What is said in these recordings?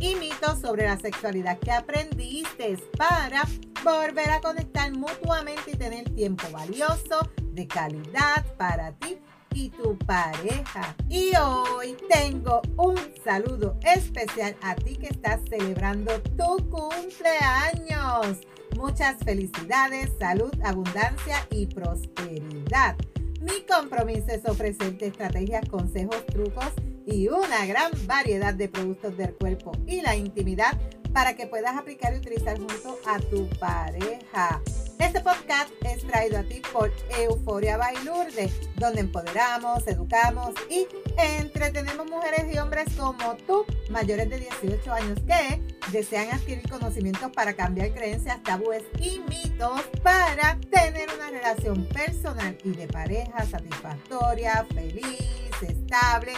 y mitos sobre la sexualidad que aprendiste para volver a conectar mutuamente y tener tiempo valioso, de calidad para ti y tu pareja. Y hoy tengo un saludo especial a ti que estás celebrando tu cumpleaños. Muchas felicidades, salud, abundancia y prosperidad. Mi compromiso es ofrecerte estrategias, consejos, trucos y una gran variedad de productos del cuerpo y la intimidad para que puedas aplicar y utilizar junto a tu pareja. Este podcast es traído a ti por Euforia Bailurde, donde empoderamos, educamos y entretenemos mujeres y hombres como tú, mayores de 18 años, que desean adquirir conocimientos para cambiar creencias, tabúes y mitos para tener una relación personal y de pareja satisfactoria, feliz, estable,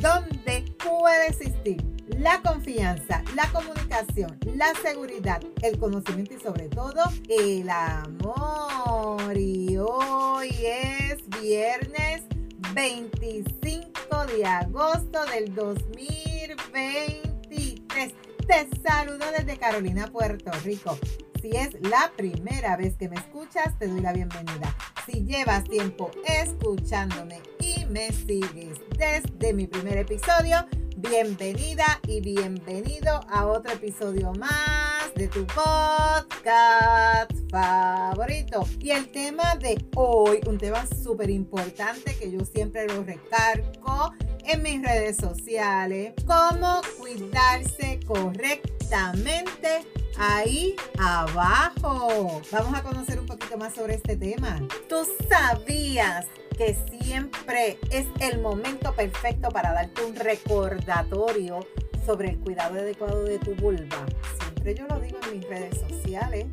donde puede existir la confianza, la comunicación, la seguridad, el conocimiento y sobre todo el amor. Y hoy es viernes 25 de agosto del 2023. Te saludo desde Carolina, Puerto Rico. Si es la primera vez que me escuchas, te doy la bienvenida. Si llevas tiempo escuchándome y me sigues desde mi primer episodio, Bienvenida y bienvenido a otro episodio más de tu podcast favorito. Y el tema de hoy, un tema súper importante que yo siempre lo recargo en mis redes sociales, cómo cuidarse correctamente ahí abajo. Vamos a conocer un poquito más sobre este tema. ¿Tú sabías que siempre es el momento perfecto para darte un recordatorio sobre el cuidado adecuado de tu vulva. Siempre yo lo digo en mis redes sociales.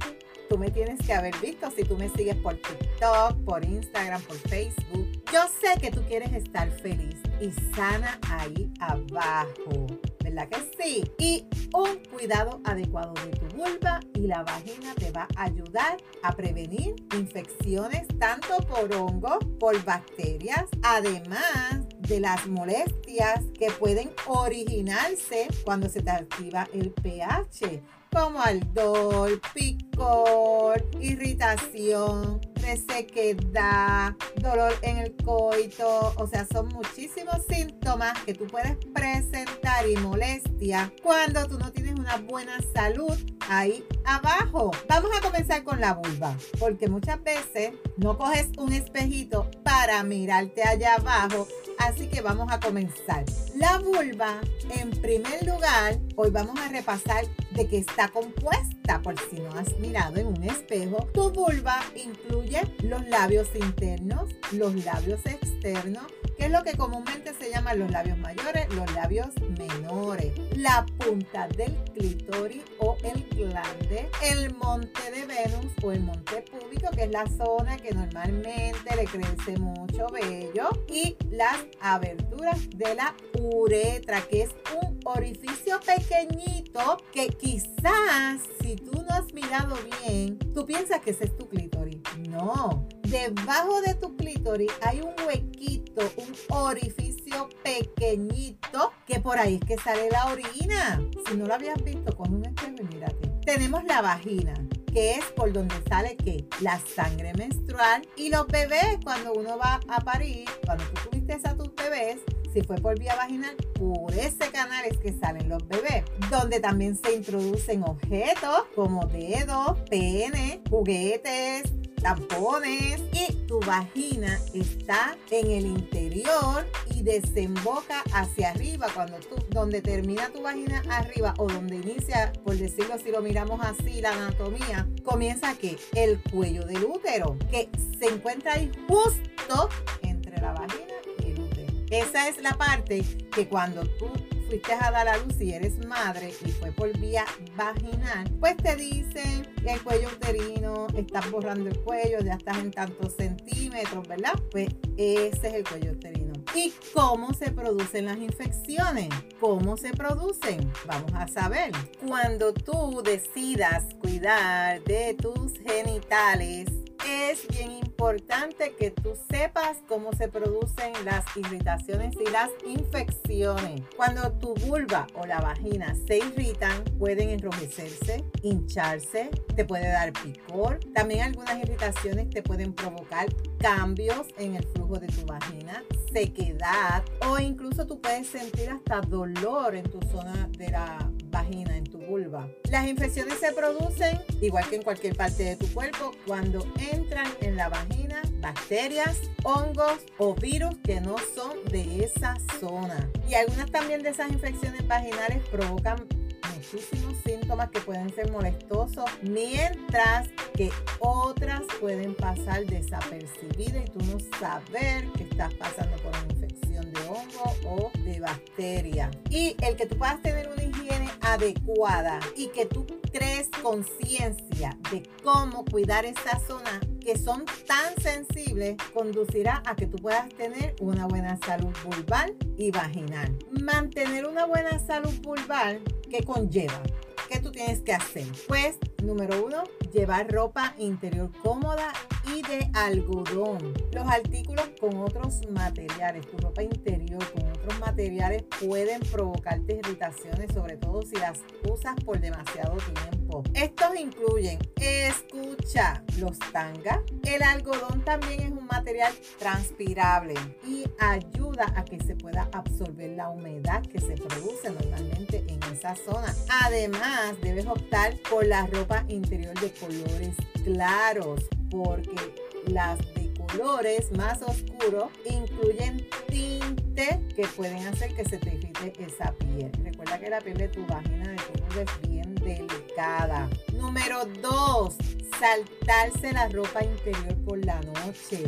Tú me tienes que haber visto si tú me sigues por TikTok, por Instagram, por Facebook. Yo sé que tú quieres estar feliz y sana ahí abajo. ¿Verdad que sí? Y un cuidado adecuado de tu vulva y la vagina te va a ayudar a prevenir infecciones tanto por hongos, por bacterias, además de las molestias que pueden originarse cuando se te activa el pH, como aldol, picor, irritación, resequedad, dolor en el coito, o sea, son muchísimos síntomas que tú puedes presentar y molestia cuando tú no tienes una buena salud ahí abajo. Vamos a comenzar con la vulva, porque muchas veces no coges un espejito para mirarte allá abajo, así que vamos a comenzar. La vulva, en primer lugar, hoy vamos a repasar de qué está compuesta, por si no has mirado en un espejo. Tu vulva incluye los labios internos, los labios externos, que es lo que comúnmente se llaman los labios mayores, los labios menores, la punta del clítoris o el glande, el monte de Venus o el monte púbico, que es la zona que normalmente le crece mucho vello, y las aberturas de la uretra, que es un orificio pequeñito que quizás si tú no has mirado bien, tú piensas que ese es tu clítoris. No, debajo de tu clítoris hay un huequito, un orificio pequeñito que por ahí es que sale la orina. Si no lo habías visto, con un espejo mírate. Tenemos la vagina que es por donde sale que la sangre menstrual y los bebés cuando uno va a parir, cuando tú tuviste a tus bebés, si fue por vía vaginal, por ese canal es que salen los bebés, donde también se introducen objetos como dedos, pene, juguetes, tampones y tu vagina está en el interior y desemboca hacia arriba. Cuando tú donde termina tu vagina arriba o donde inicia por decirlo si lo miramos así la anatomía comienza que el cuello del útero que se encuentra ahí justo entre la vagina y el útero. Esa es la parte que cuando tú fuiste a dar a luz si eres madre y fue por vía vaginal, pues te dicen que el cuello uterino, estás borrando el cuello, ya estás en tantos centímetros, ¿verdad? Pues ese es el cuello uterino. ¿Y cómo se producen las infecciones? ¿Cómo se producen? Vamos a saber. Cuando tú decidas cuidar de tus genitales, es bien importante que tú sepas cómo se producen las irritaciones y las infecciones. Cuando tu vulva o la vagina se irritan, pueden enrojecerse, hincharse, te puede dar picor. También algunas irritaciones te pueden provocar cambios en el flujo de tu vagina, sequedad o incluso tú puedes sentir hasta dolor en tu zona de la vagina, en tu vulva. Las infecciones se producen, igual que en cualquier parte de tu cuerpo, cuando entran en la vagina bacterias, hongos o virus que no son de esa zona. Y algunas también de esas infecciones vaginales provocan muchísimos síntomas que pueden ser molestosos, mientras que otras pueden pasar desapercibidas y tú no saber que estás pasando por de o de bacteria. Y el que tú puedas tener una higiene adecuada y que tú crees conciencia de cómo cuidar esa zona que son tan sensibles conducirá a que tú puedas tener una buena salud vulval y vaginal. Mantener una buena salud vulval, ¿qué conlleva? ¿Qué tú tienes que hacer? Pues, número uno, llevar ropa interior cómoda y de algodón. Los artículos con otros materiales, tu ropa interior con otros materiales pueden provocarte irritaciones, sobre todo si las usas por demasiado tiempo. Estos incluyen, escucha, los tangas. El algodón también es un material transpirable y ayuda a que se pueda absorber la humedad que se produce normalmente en esa zona. Además, debes optar por la ropa interior de colores claros porque las de colores más oscuros incluyen tinte que pueden hacer que se te irrite esa piel. Recuerda que la piel de tu vagina de es bien delicada. Número 2. Saltarse la ropa interior por la noche.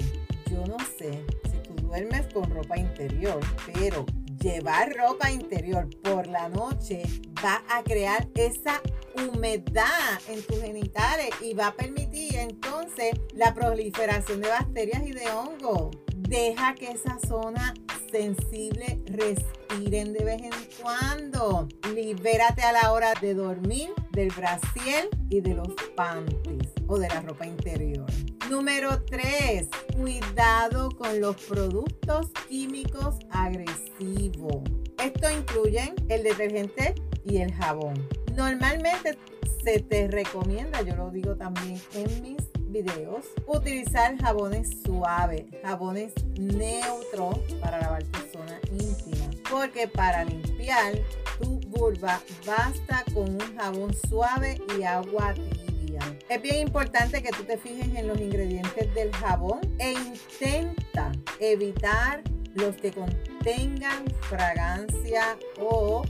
Yo no sé si tú duermes con ropa interior, pero llevar ropa interior por la noche va a crear esa humedad en tus genitales y va a permitir entonces la proliferación de bacterias y de hongos. Deja que esa zona sensible respiren de vez en cuando. Libérate a la hora de dormir del brasiel y de los panties o de la ropa interior. Número 3. Cuidado con los productos químicos agresivos. Esto incluye el detergente y el jabón. Normalmente se te recomienda, yo lo digo también en mis videos, utilizar jabones suaves, jabones neutros para lavar tu zona íntima. Porque para limpiar tu vulva basta con un jabón suave y agua tibia. Es bien importante que tú te fijes en los ingredientes del jabón e intenta evitar los que contengan fragancia o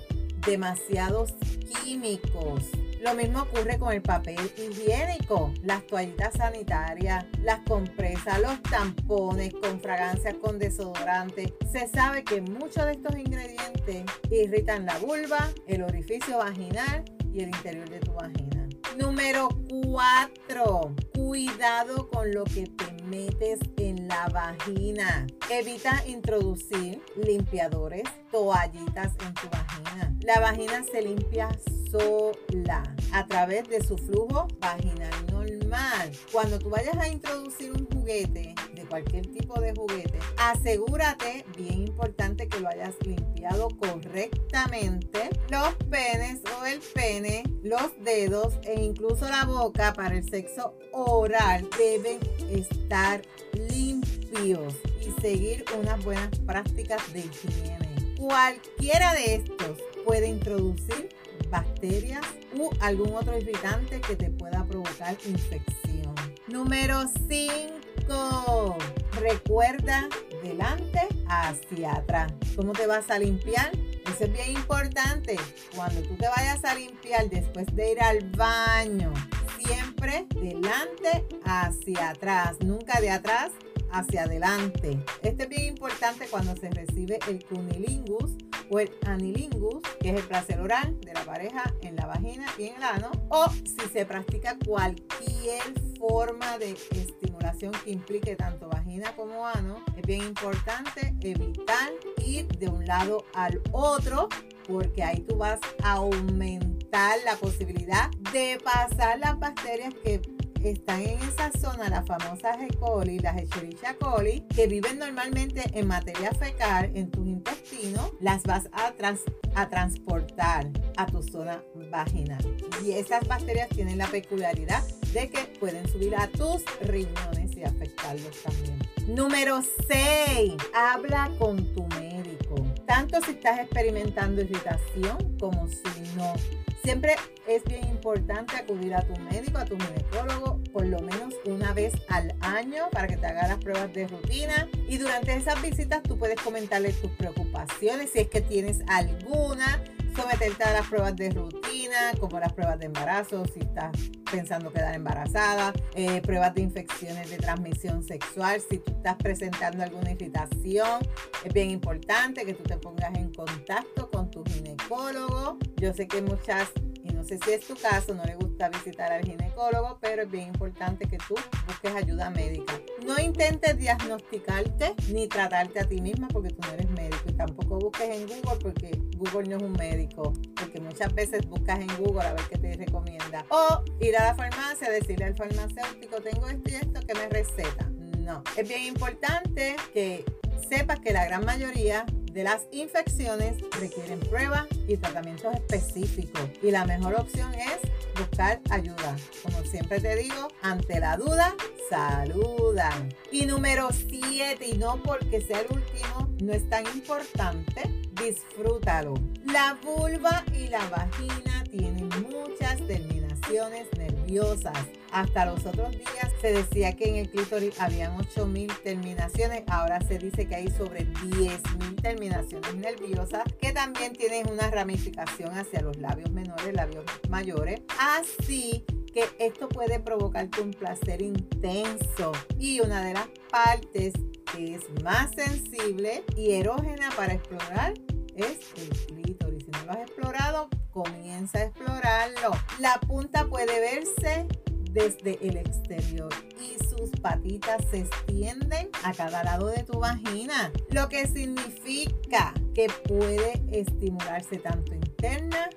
demasiados químicos. Lo mismo ocurre con el papel higiénico, las toallitas sanitarias, las compresas, los tampones con fragancias con desodorante. Se sabe que muchos de estos ingredientes irritan la vulva, el orificio vaginal y el interior de tu vagina. Número 4. Cuidado con lo que te metes en la vagina. Evita introducir limpiadores, toallitas en tu vagina. La vagina se limpia sola a través de su flujo vaginal normal. Cuando tú vayas a introducir un juguete, de cualquier tipo de juguete, asegúrate, bien importante, que lo hayas limpiado correctamente. Los penes o el pene, los dedos e incluso la boca para el sexo oral deben estar limpios y seguir unas buenas prácticas de higiene. Cualquiera de estos puede introducir bacterias u algún otro irritante que te pueda provocar infección. Número 5. Recuerda delante hacia atrás. ¿Cómo te vas a limpiar? Eso es bien importante. Cuando tú te vayas a limpiar después de ir al baño, siempre delante hacia atrás, nunca de atrás hacia adelante. Este es bien importante cuando se recibe el cunilingus o el anilingus, que es el placer oral de la pareja en la vagina y en el ano, o si se practica cualquier forma de estimulación que implique tanto vagina como ano, es bien importante evitar ir de un lado al otro porque ahí tú vas a aumentar la posibilidad de pasar las bacterias que están en esa zona, las famosas E. coli, las Escherichia coli, que viven normalmente en materia fecal en tus intestinos, las vas a, a transportar a tu zona vaginal. Y esas bacterias tienen la peculiaridad de que pueden subir a tus riñones y afectarlos también. Número 6. Habla con tu médico. Tanto si estás experimentando irritación como si no. Siempre es bien importante acudir a tu médico, a tu ginecólogo, por lo menos una vez al año para que te haga las pruebas de rutina. Y durante esas visitas tú puedes comentarle tus preocupaciones, si es que tienes alguna, someterte a las pruebas de rutina, como las pruebas de embarazo, si estás pensando quedar embarazada, eh, pruebas de infecciones de transmisión sexual, si tú estás presentando alguna irritación, es bien importante que tú te pongas en contacto con ginecólogo. Yo sé que muchas no sé si es tu caso, no le gusta visitar al ginecólogo, pero es bien importante que tú busques ayuda médica. No intentes diagnosticarte ni tratarte a ti misma porque tú no eres médico y tampoco busques en Google porque Google no es un médico, porque muchas veces buscas en Google a ver qué te recomienda. O ir a la farmacia, decirle al farmacéutico, tengo esto y esto que me receta. No, es bien importante que sepas que la gran mayoría de las infecciones requieren pruebas y tratamientos específicos y la mejor opción es buscar ayuda. Como siempre te digo, ante la duda, saluda. Y número 7, y no porque sea el último, no es tan importante, disfrútalo. La vulva y la vagina tienen muchas nerviosas. Hasta los otros días se decía que en el clítoris habían 8000 terminaciones, ahora se dice que hay sobre 10000 terminaciones nerviosas que también tienen una ramificación hacia los labios menores, labios mayores. Así que esto puede provocarte un placer intenso y una de las partes que es más sensible y erógena para explorar es el clítoris. Si no lo has explorado, comienza a explorarlo. La punta puede verse desde el exterior y sus patitas se extienden a cada lado de tu vagina, lo que significa que puede estimularse tanto interna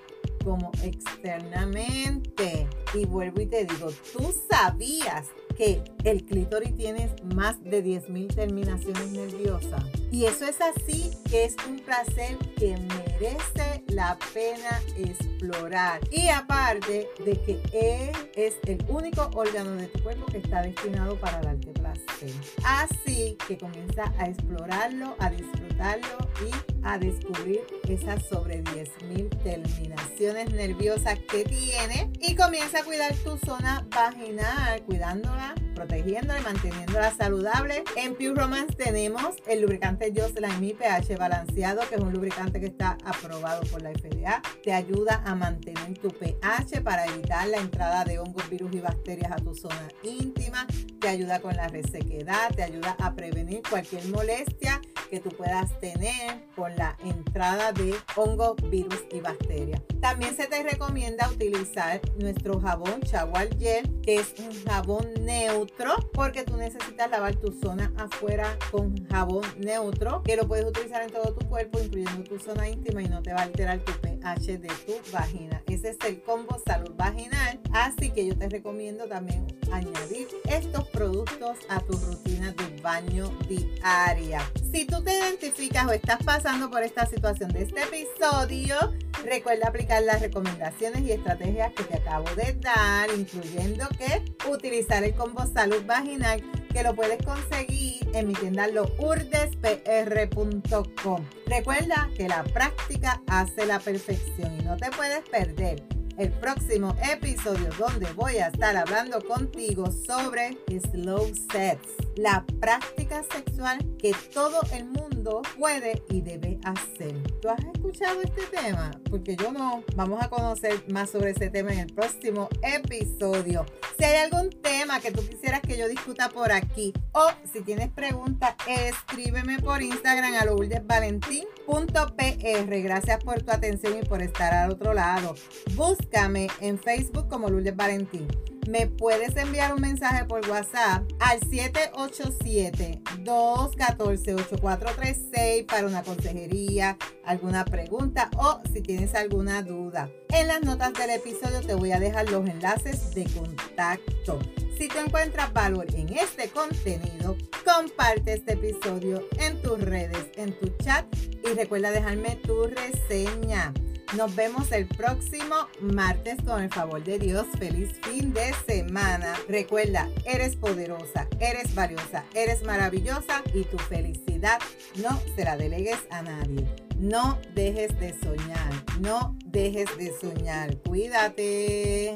como externamente. Y vuelvo y te digo, tú sabías que el clítoris tiene más de 10.000 terminaciones nerviosas. Y eso es así, que es un placer que merece la pena explorar. Y aparte de que él es el único órgano de tu cuerpo que está destinado para darte placer. Así que comienza a explorarlo, a disfrutarlo y a descubrir esas sobre 10.000 terminaciones nerviosas que tiene y comienza a cuidar tu zona vaginal, cuidándola, protegiéndola y manteniéndola saludable. En Pure Romance tenemos el lubricante Jocelyn Mi pH balanceado, que es un lubricante que está aprobado por la FDA. Te ayuda a mantener tu pH para evitar la entrada de hongos, virus y bacterias a tu zona íntima. Te ayuda con la resequedad, te ayuda a prevenir cualquier molestia que tú puedas tener con la entrada de hongos, virus y bacterias. También se te recomienda utilizar nuestro jabón Shower Gel, que es un jabón neutro, porque tú necesitas lavar tu zona afuera con jabón neutro, que lo puedes utilizar en todo tu cuerpo, incluyendo tu zona íntima y no te va a alterar tu pH de tu vagina. Ese es el combo salud vaginal, así que yo te recomiendo también añadir estos productos a tu rutina de baño diaria. Si tú te identificas o estás pasando por esta situación de este episodio, recuerda aplicar las recomendaciones y estrategias que te acabo de dar, incluyendo que utilizar el combo salud vaginal que lo puedes conseguir en mi tienda lourdespr.com. Recuerda que la práctica hace la perfección y no te puedes perder el próximo episodio donde voy a estar hablando contigo sobre slow sets la práctica sexual que todo el mundo puede y debe hacer. ¿Tú has escuchado este tema? Porque yo no. Vamos a conocer más sobre ese tema en el próximo episodio. Si hay algún tema que tú quisieras que yo discuta por aquí o si tienes preguntas, escríbeme por Instagram a lourdesvalentín.pr. Gracias por tu atención y por estar al otro lado. Búscame en Facebook como Lourdes Valentín me puedes enviar un mensaje por WhatsApp al 787-214-8436 para una consejería, alguna pregunta o si tienes alguna duda. En las notas del episodio te voy a dejar los enlaces de contacto. Si tú encuentras valor en este contenido, comparte este episodio en tus redes, en tu chat y recuerda dejarme tu reseña. Nos vemos el próximo martes con el favor de Dios. Feliz fin de semana. Recuerda, eres poderosa, eres valiosa, eres maravillosa y tu felicidad no se la delegues a nadie. No dejes de soñar, no dejes de soñar. Cuídate.